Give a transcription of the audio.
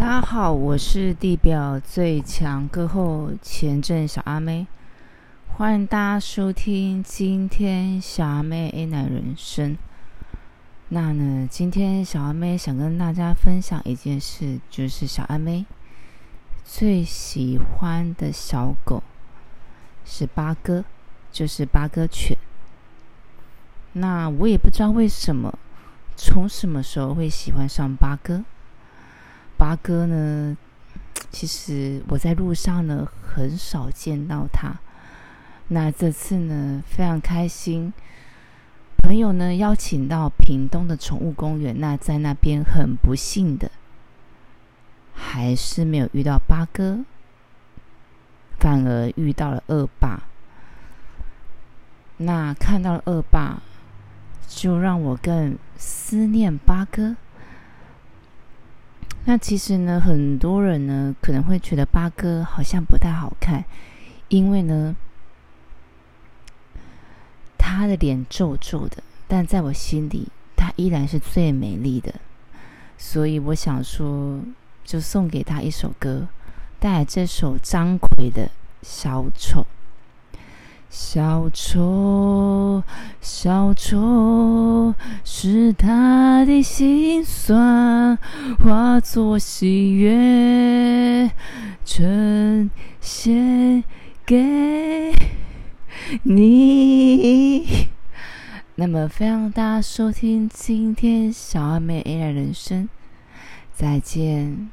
大家好，我是地表最强歌后前阵小阿妹，欢迎大家收听今天小阿妹 A 奶人生。那呢，今天小阿妹想跟大家分享一件事，就是小阿妹最喜欢的小狗是八哥，就是八哥犬。那我也不知道为什么，从什么时候会喜欢上八哥。八哥呢？其实我在路上呢很少见到他。那这次呢非常开心，朋友呢邀请到屏东的宠物公园。那在那边很不幸的，还是没有遇到八哥，反而遇到了恶霸。那看到了恶霸，就让我更思念八哥。那其实呢，很多人呢可能会觉得八哥好像不太好看，因为呢，他的脸皱皱的，但在我心里，他依然是最美丽的。所以我想说，就送给他一首歌，带来这首张奎的《小丑》。小丑，小丑，是他的心酸化作喜悦，呈现给你。那么，非常大家收听今天小阿妹 A 的人生，再见。